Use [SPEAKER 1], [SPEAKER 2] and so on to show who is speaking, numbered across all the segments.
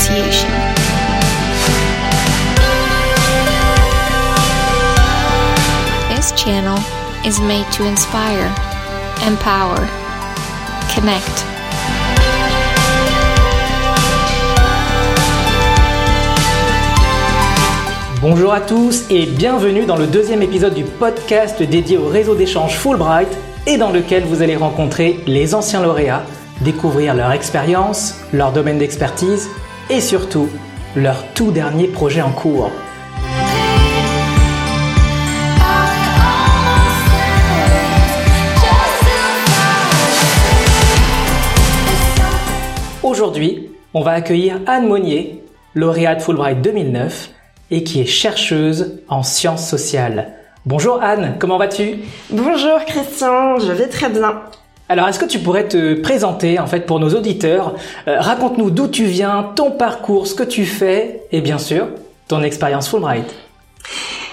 [SPEAKER 1] This channel is made to inspire, empower, connect.
[SPEAKER 2] Bonjour à tous et bienvenue dans le deuxième épisode du podcast dédié au réseau d'échange Fulbright et dans lequel vous allez rencontrer les anciens lauréats, découvrir leur expérience, leur domaine d'expertise et surtout leur tout dernier projet en cours. Aujourd'hui, on va accueillir Anne Monnier, lauréate Fulbright 2009 et qui est chercheuse en sciences sociales. Bonjour Anne, comment vas-tu?
[SPEAKER 3] Bonjour Christian, je vais très bien.
[SPEAKER 2] Alors, est-ce que tu pourrais te présenter en fait pour nos auditeurs? Euh, Raconte-nous d'où tu viens, ton parcours, ce que tu fais et bien sûr ton expérience Fulbright.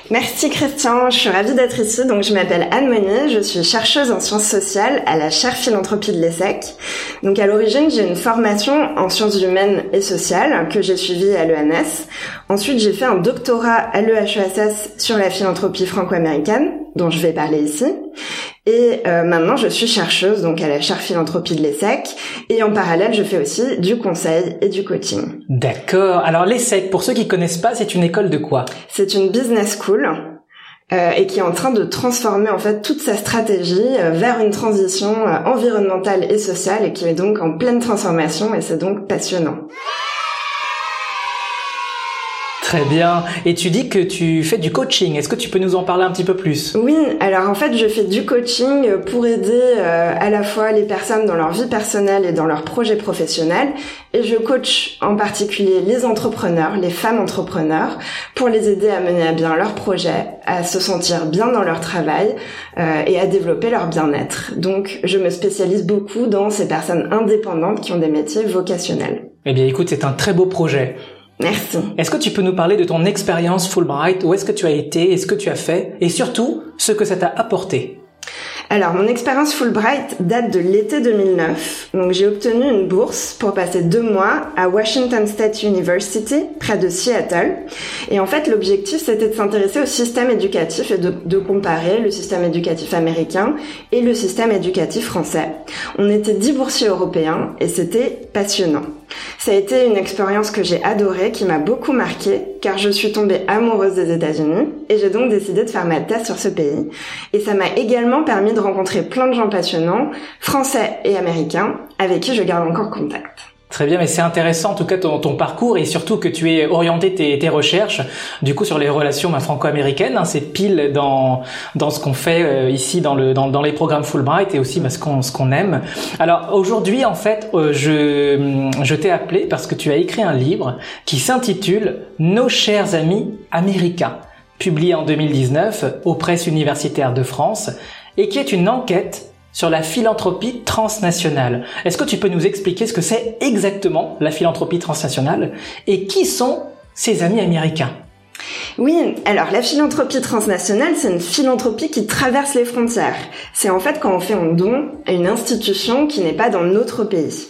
[SPEAKER 3] Merci Christian, je suis ravie d'être ici. Donc je m'appelle Anne Monnier, je suis chercheuse en sciences sociales à la chaire philanthropie de l'ESSEC. Donc à l'origine, j'ai une formation en sciences humaines et sociales que j'ai suivie à l'ENS. Ensuite, j'ai fait un doctorat à l'EHESS sur la philanthropie franco-américaine, dont je vais parler ici. Et euh, maintenant, je suis chercheuse donc à la chaire philanthropie de l'ESSEC. Et en parallèle, je fais aussi du conseil et du coaching.
[SPEAKER 2] D'accord. Alors l'ESSEC, pour ceux qui connaissent pas, c'est une école de quoi?
[SPEAKER 3] C'est une business school euh, et qui est en train de transformer en fait toute sa stratégie euh, vers une transition euh, environnementale et sociale et qui est donc en pleine transformation et c'est donc passionnant.
[SPEAKER 2] Très bien. Et tu dis que tu fais du coaching. Est-ce que tu peux nous en parler un petit peu plus?
[SPEAKER 3] Oui, alors en fait je fais du coaching pour aider euh, à la fois les personnes dans leur vie personnelle et dans leurs projets professionnels et je coach en particulier les entrepreneurs, les femmes entrepreneurs pour les aider à mener à bien leurs projets, à se sentir bien dans leur travail euh, et à développer leur bien-être. Donc je me spécialise beaucoup dans ces personnes indépendantes qui ont des métiers vocationnels.
[SPEAKER 2] Eh bien écoute, c'est un très beau projet.
[SPEAKER 3] Merci.
[SPEAKER 2] Est-ce que tu peux nous parler de ton expérience Fulbright? Où est-ce que tu as été? Et ce que tu as fait? Et surtout, ce que ça t'a apporté?
[SPEAKER 3] Alors, mon expérience Fulbright date de l'été 2009. Donc, j'ai obtenu une bourse pour passer deux mois à Washington State University, près de Seattle. Et en fait, l'objectif, c'était de s'intéresser au système éducatif et de, de comparer le système éducatif américain et le système éducatif français. On était dix boursiers européens et c'était passionnant. Ça a été une expérience que j'ai adorée, qui m'a beaucoup marquée, car je suis tombée amoureuse des États-Unis et j'ai donc décidé de faire ma thèse sur ce pays. Et ça m'a également permis de rencontrer plein de gens passionnants, français et américains, avec qui je garde encore contact.
[SPEAKER 2] Très bien, mais c'est intéressant en tout cas ton, ton, parcours et surtout que tu aies orienté tes, recherches du coup sur les relations bah, franco-américaines. Hein, c'est pile dans dans ce qu'on fait euh, ici dans le dans les programmes Fulbright et aussi bah, ce qu'on ce qu'on aime. Alors aujourd'hui en fait, euh, je je t'ai appelé parce que tu as écrit un livre qui s'intitule Nos chers amis américains, publié en 2019 aux presses universitaires de France et qui est une enquête sur la philanthropie transnationale. Est-ce que tu peux nous expliquer ce que c'est exactement la philanthropie transnationale et qui sont ces amis américains?
[SPEAKER 3] Oui, alors la philanthropie transnationale, c'est une philanthropie qui traverse les frontières. C'est en fait quand on fait un don à une institution qui n'est pas dans notre pays.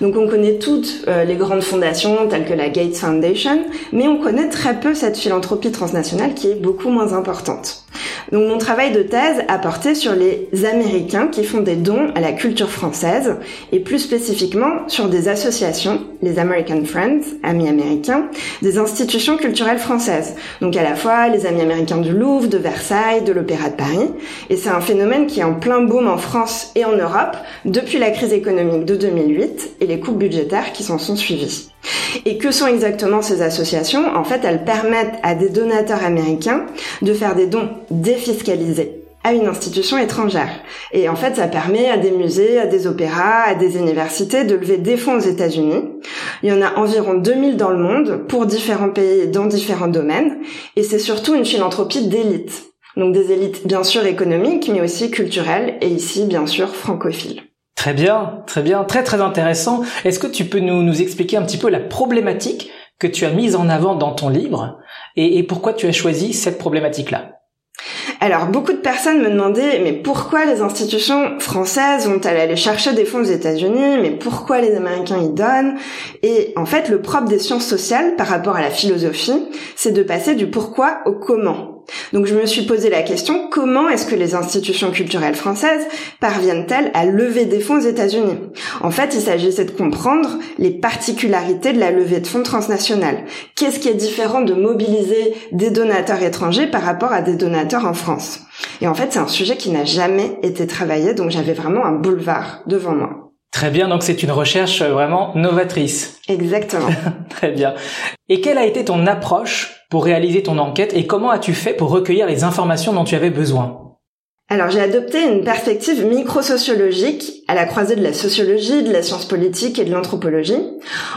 [SPEAKER 3] Donc on connaît toutes euh, les grandes fondations telles que la Gates Foundation, mais on connaît très peu cette philanthropie transnationale qui est beaucoup moins importante. Donc mon travail de thèse a porté sur les Américains qui font des dons à la culture française et plus spécifiquement sur des associations, les American Friends, Amis américains, des institutions culturelles françaises. Donc à la fois les Amis américains du Louvre, de Versailles, de l'Opéra de Paris. Et c'est un phénomène qui est en plein boom en France et en Europe depuis la crise économique de 2008 et les coupes budgétaires qui s'en sont suivies. Et que sont exactement ces associations? En fait, elles permettent à des donateurs américains de faire des dons défiscalisés à une institution étrangère. Et en fait, ça permet à des musées, à des opéras, à des universités de lever des fonds aux États-Unis. Il y en a environ 2000 dans le monde pour différents pays dans différents domaines. Et c'est surtout une philanthropie d'élite. Donc des élites bien sûr économiques, mais aussi culturelles et ici bien sûr francophiles.
[SPEAKER 2] Très bien, très bien, très très intéressant. Est-ce que tu peux nous, expliquer un petit peu la problématique que tu as mise en avant dans ton livre et, et pourquoi tu as choisi cette problématique-là?
[SPEAKER 3] Alors, beaucoup de personnes me demandaient, mais pourquoi les institutions françaises vont-elles aller chercher des fonds aux États-Unis? Mais pourquoi les Américains y donnent? Et en fait, le propre des sciences sociales par rapport à la philosophie, c'est de passer du pourquoi au comment. Donc je me suis posé la question, comment est-ce que les institutions culturelles françaises parviennent-elles à lever des fonds aux États-Unis? En fait, il s'agissait de comprendre les particularités de la levée de fonds transnationale. Qu'est-ce qui est différent de mobiliser des donateurs étrangers par rapport à des donateurs en France? Et en fait, c'est un sujet qui n'a jamais été travaillé, donc j'avais vraiment un boulevard devant moi.
[SPEAKER 2] Très bien, donc c'est une recherche vraiment novatrice.
[SPEAKER 3] Exactement.
[SPEAKER 2] Très bien. Et quelle a été ton approche pour réaliser ton enquête et comment as-tu fait pour recueillir les informations dont tu avais besoin?
[SPEAKER 3] Alors j'ai adopté une perspective microsociologique à la croisée de la sociologie, de la science politique et de l'anthropologie.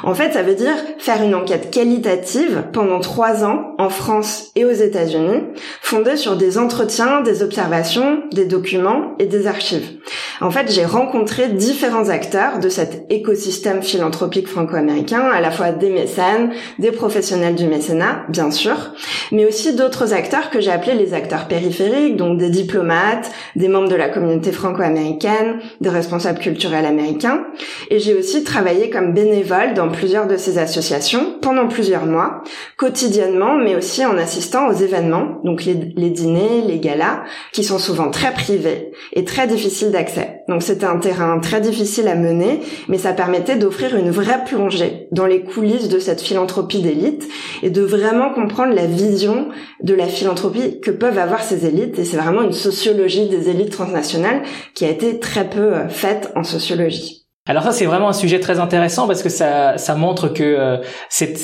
[SPEAKER 3] En fait, ça veut dire faire une enquête qualitative pendant trois ans en France et aux États-Unis, fondée sur des entretiens, des observations, des documents et des archives. En fait, j'ai rencontré différents acteurs de cet écosystème philanthropique franco-américain, à la fois des mécènes, des professionnels du mécénat, bien sûr, mais aussi d'autres acteurs que j'ai appelés les acteurs périphériques, donc des diplomates, des membres de la communauté franco-américaine, des responsables culturels américains. Et j'ai aussi travaillé comme bénévole dans plusieurs de ces associations pendant plusieurs mois, quotidiennement, mais aussi en assistant aux événements, donc les, dîners, les galas, qui sont souvent très privés et très difficiles d'accès. Donc c'était un terrain très difficile à mener, mais ça permettait d'offrir une vraie plongée dans les coulisses de cette philanthropie d'élite et de vraiment comprendre la vision de la philanthropie que peuvent avoir ces élites. Et c'est vraiment une sociologie des élites transnationales qui a été très peu euh, faite en sociologie.
[SPEAKER 2] Alors ça c'est vraiment un sujet très intéressant parce que ça ça montre que euh,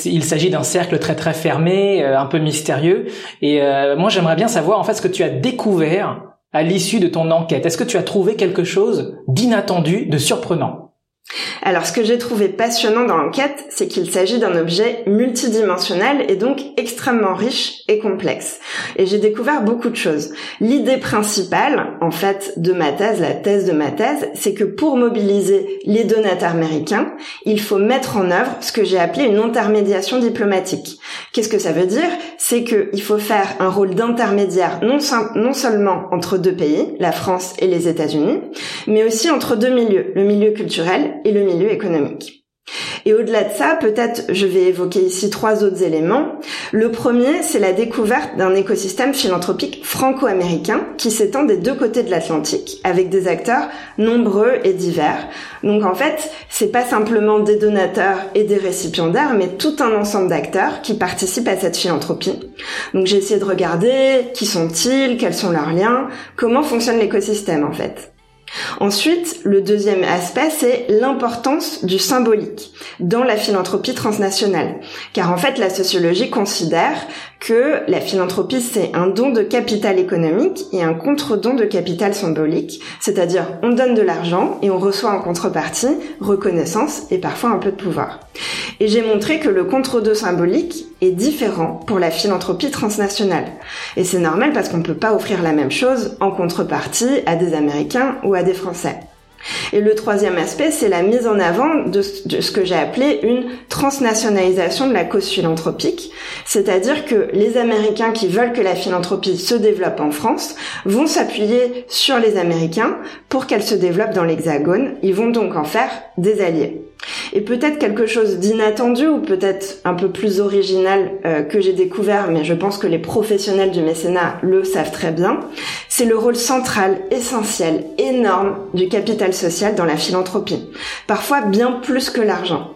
[SPEAKER 2] il s'agit d'un cercle très très fermé, euh, un peu mystérieux et moi j'aimerais bien savoir en fait ce que tu as découvert à l'issue de ton enquête. Est-ce que tu as trouvé quelque chose d'inattendu, de surprenant?
[SPEAKER 3] Alors ce que j'ai trouvé passionnant dans l'enquête, c'est qu'il s'agit d'un objet multidimensionnel et donc extrêmement riche et complexe. Et j'ai découvert beaucoup de choses. L'idée principale, en fait, de ma thèse, la thèse de ma thèse, c'est que pour mobiliser les donateurs américains, il faut mettre en œuvre ce que j'ai appelé une intermédiation diplomatique. Qu'est-ce que ça veut dire? C'est qu'il faut faire un rôle d'intermédiaire non, non seulement entre deux pays, la France et les États-Unis, mais aussi entre deux milieux, le milieu culturel et le milieu économique. Et au-delà de ça, peut-être je vais évoquer ici trois autres éléments. Le premier, c'est la découverte d'un écosystème philanthropique franco-américain qui s'étend des deux côtés de l'Atlantique avec des acteurs nombreux et divers. Donc en fait, c'est pas simplement des donateurs et des récipiendaires, mais tout un ensemble d'acteurs qui participent à cette philanthropie. Donc j'ai essayé de regarder qui sont-ils, quels sont leurs liens, comment fonctionne l'écosystème en fait. Ensuite, le deuxième aspect, c'est l'importance du symbolique dans la philanthropie transnationale. Car en fait, la sociologie considère que la philanthropie, c'est un don de capital économique et un contre-don de capital symbolique. C'est-à-dire, on donne de l'argent et on reçoit en contrepartie reconnaissance et parfois un peu de pouvoir. Et j'ai montré que le contre-don symbolique est différent pour la philanthropie transnationale. Et c'est normal parce qu'on ne peut pas offrir la même chose en contrepartie à des Américains ou à des Français. Et le troisième aspect, c'est la mise en avant de, ce que j'ai appelé une transnationalisation de la cause philanthropique. C'est-à-dire que les Américains qui veulent que la philanthropie se développe en France vont s'appuyer sur les Américains pour qu'elle se développe dans l'Hexagone. Ils vont donc en faire des alliés. Et peut-être quelque chose d'inattendu ou peut-être un peu plus original euh, que j'ai découvert, mais je pense que les professionnels du mécénat le savent très bien, c'est le rôle central, essentiel, énorme du capital social dans la philanthropie. Parfois bien plus que l'argent.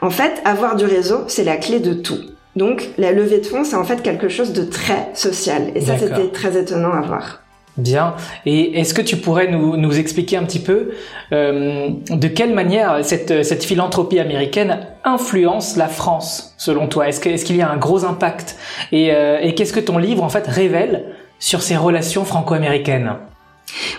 [SPEAKER 3] En fait, avoir du réseau, c'est la clé de tout. Donc, la levée de fonds, c'est en fait quelque chose de très social. Et ça, c'était très étonnant à voir.
[SPEAKER 2] Bien. Et est-ce que tu pourrais nous, expliquer un petit peu euh, de quelle manière cette, philanthropie américaine influence la France, selon toi? Est-ce qu'il est qu'il y a un gros impact? Et, euh, et qu'est-ce que ton livre, en fait, révèle sur ces relations franco-américaines?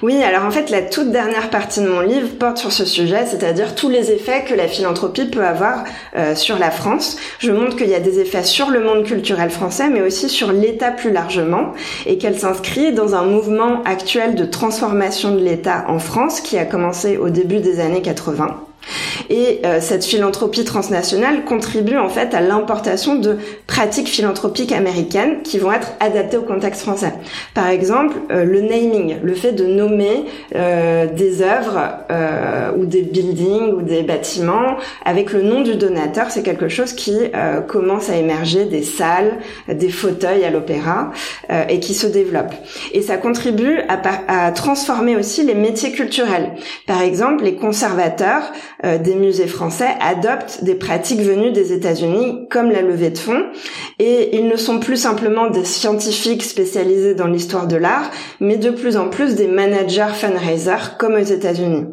[SPEAKER 3] Oui, alors en fait, la toute dernière partie de mon livre porte sur ce sujet, c'est-à-dire tous les effets que la philanthropie peut avoir euh, sur la France. Je montre qu'il y a des effets sur le monde culturel français, mais aussi sur l'État plus largement, et qu'elle s'inscrit dans un mouvement actuel de transformation de l'État en France qui a commencé au début des années 80. Et euh, cette philanthropie transnationale contribue en fait à l'importation de pratiques philanthropiques américaines qui vont être adaptées au contexte français. Par exemple, euh, le naming, le fait de nommer euh, des œuvres ou des buildings ou des bâtiments avec le nom du donateur, c'est quelque chose qui commence à émerger des salles, des fauteuils à l'opéra et qui se développe. Et ça contribue à, à transformer aussi les métiers culturels. Par exemple, les conservateurs euh, des musées français adoptent des pratiques venues des États-Unis comme la levée de fonds et ils ne sont plus simplement des scientifiques spécialisés dans l'histoire de l'art, mais de plus en plus des managers fundraisers comme aux États-Unis.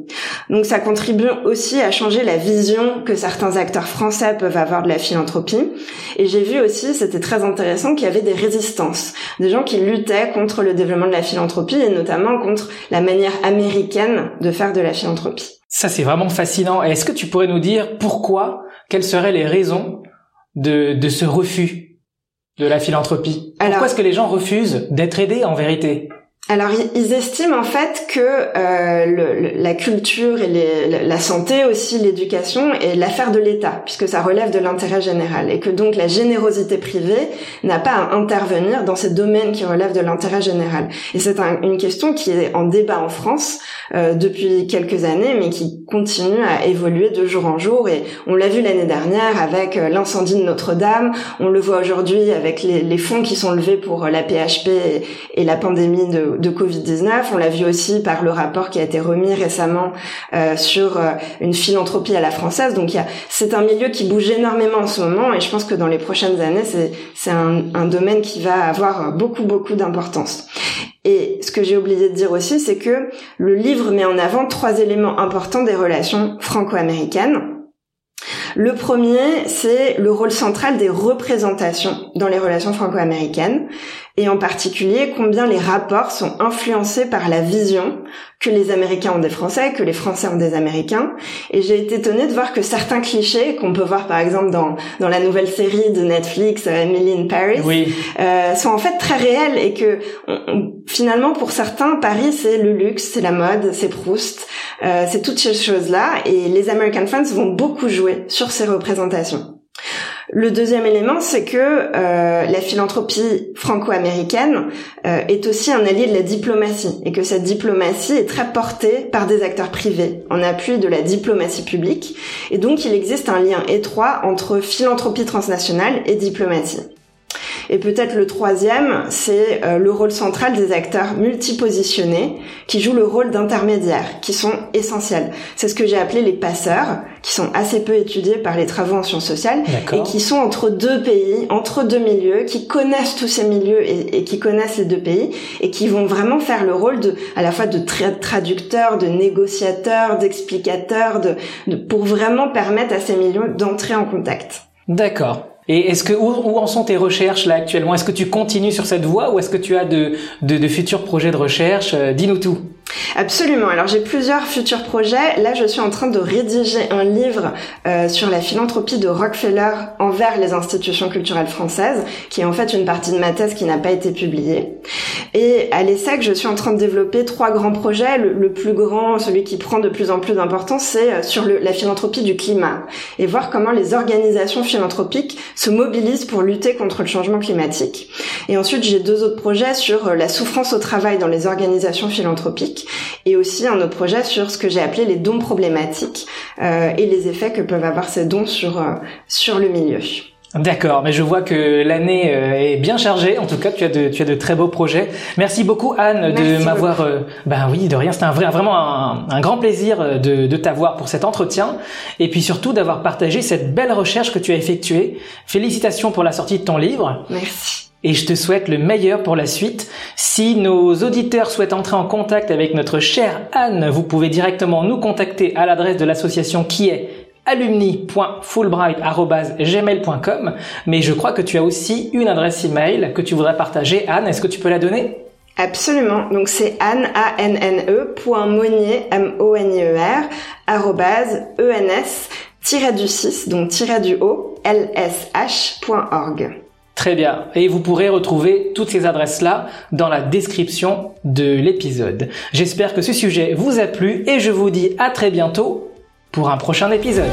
[SPEAKER 3] Donc ça contribue aussi à changer la vision que certains acteurs français peuvent avoir de la philanthropie. Et j'ai vu aussi, c'était très intéressant, qu'il y avait des résistances, des gens qui luttaient contre le développement de la philanthropie et notamment contre la manière américaine de faire de la philanthropie.
[SPEAKER 2] Ça, c'est vraiment fascinant. Est-ce que tu pourrais nous dire pourquoi, quelles seraient les raisons de, de ce refus de la philanthropie? Pourquoi est-ce que les gens refusent d'être aidés en vérité?
[SPEAKER 3] Alors ils estiment en fait que euh, le, la culture et les, la santé aussi l'éducation est l'affaire de l'État puisque ça relève de l'intérêt général et que donc la générosité privée n'a pas à intervenir dans ces domaines qui relèvent de l'intérêt général. Et c'est une question qui est en débat en France euh, depuis quelques années mais qui continue à évoluer de jour en jour et on l'a vu l'année dernière avec euh, l'incendie de Notre-Dame, on le voit aujourd'hui avec les, les, fonds qui sont levés pour la PHP et, et la pandémie de de Covid-19. On l'a vu aussi par le rapport qui a été remis récemment euh, sur euh, une philanthropie à la française. Donc c'est un milieu qui bouge énormément en ce moment et je pense que dans les prochaines années, c'est un, un domaine qui va avoir beaucoup beaucoup d'importance. Et ce que j'ai oublié de dire aussi, c'est que le livre met en avant trois éléments importants des relations franco-américaines. Le premier, c'est le rôle central des représentations dans les relations franco-américaines et en particulier combien les rapports sont influencés par la vision que les Américains ont des Français, que les Français ont des Américains. Et j'ai été étonnée de voir que certains clichés qu'on peut voir par exemple dans, dans la nouvelle série de Netflix, euh, Emily in Paris,
[SPEAKER 2] oui.
[SPEAKER 3] euh, sont en fait très réels et que finalement pour certains, Paris c'est le luxe, c'est la mode, c'est Proust, euh, c'est toutes ces choses-là. Et les American Fans vont beaucoup jouer sur ces représentations. Le deuxième élément, c'est que euh, la philanthropie franco-américaine euh, est aussi un allié de la diplomatie et que cette diplomatie est très portée par des acteurs privés en appui de la diplomatie publique. Et donc, il existe un lien étroit entre philanthropie transnationale et diplomatie. Et peut-être le troisième, c'est euh, le rôle central des acteurs multipositionnés qui jouent le rôle d'intermédiaires, qui sont essentiels. C'est ce que j'ai appelé les passeurs, qui sont assez peu étudiés par les travaux en sciences sociales et qui sont entre deux pays, entre deux milieux, qui connaissent tous ces milieux et, qui connaissent les deux pays et qui vont vraiment faire le rôle de, à la fois de traducteurs, de négociateurs, d'explicateurs, de, pour vraiment permettre à ces milieux d'entrer en contact.
[SPEAKER 2] D'accord. Et est-ce que où, en sont tes recherches là actuellement? Est-ce que tu continues sur cette voie ou est-ce que tu as de, futurs projets de recherche? Euh, Dis-nous tout.
[SPEAKER 3] Absolument. Alors j'ai plusieurs futurs projets. Là, je suis en train de rédiger un livre euh, sur la philanthropie de Rockefeller envers les institutions culturelles françaises, qui est en fait une partie de ma thèse qui n'a pas été publiée. Et à l'ESSEC, je suis en train de développer trois grands projets. Le, plus grand, celui qui prend de plus en plus d'importance, c'est euh, sur le, la philanthropie du climat et voir comment les organisations philanthropiques se mobilisent pour lutter contre le changement climatique. Et ensuite, j'ai deux autres projets sur euh, la souffrance au travail dans les organisations philanthropiques et aussi un autre projet sur ce que j'ai appelé les dons problématiques euh, et les effets que peuvent avoir ces dons sur euh, sur le milieu.
[SPEAKER 2] D'accord, mais je vois que l'année euh, est bien chargée. En tout cas, tu as de, tu as de très beaux projets. Merci beaucoup Anne de m'avoir. ben oui, de rien. C'était un vrai, vraiment un, un, grand plaisir de, de t'avoir pour cet entretien et puis surtout d'avoir partagé cette belle recherche que tu as effectuée. Félicitations pour la sortie de ton livre.
[SPEAKER 3] Merci
[SPEAKER 2] et je te souhaite le meilleur pour la suite. Si nos auditeurs souhaitent entrer en contact avec notre chère Anne, vous pouvez directement nous contacter à l'adresse de l'association qui est alumni.fulbright.gmail.com mais je crois que tu as aussi une adresse email que tu voudrais partager. Anne, est-ce que tu peux la donner?
[SPEAKER 3] Absolument. Donc c'est anne, a n n e, point Monnier, m o n i e r arrobase, e n s, du 6, donc tiré du haut, l s h.org.
[SPEAKER 2] Très bien. Et vous pourrez retrouver toutes ces adresses-là dans la description de l'épisode. J'espère que ce sujet vous a plu et je vous dis à très bientôt pour un prochain épisode.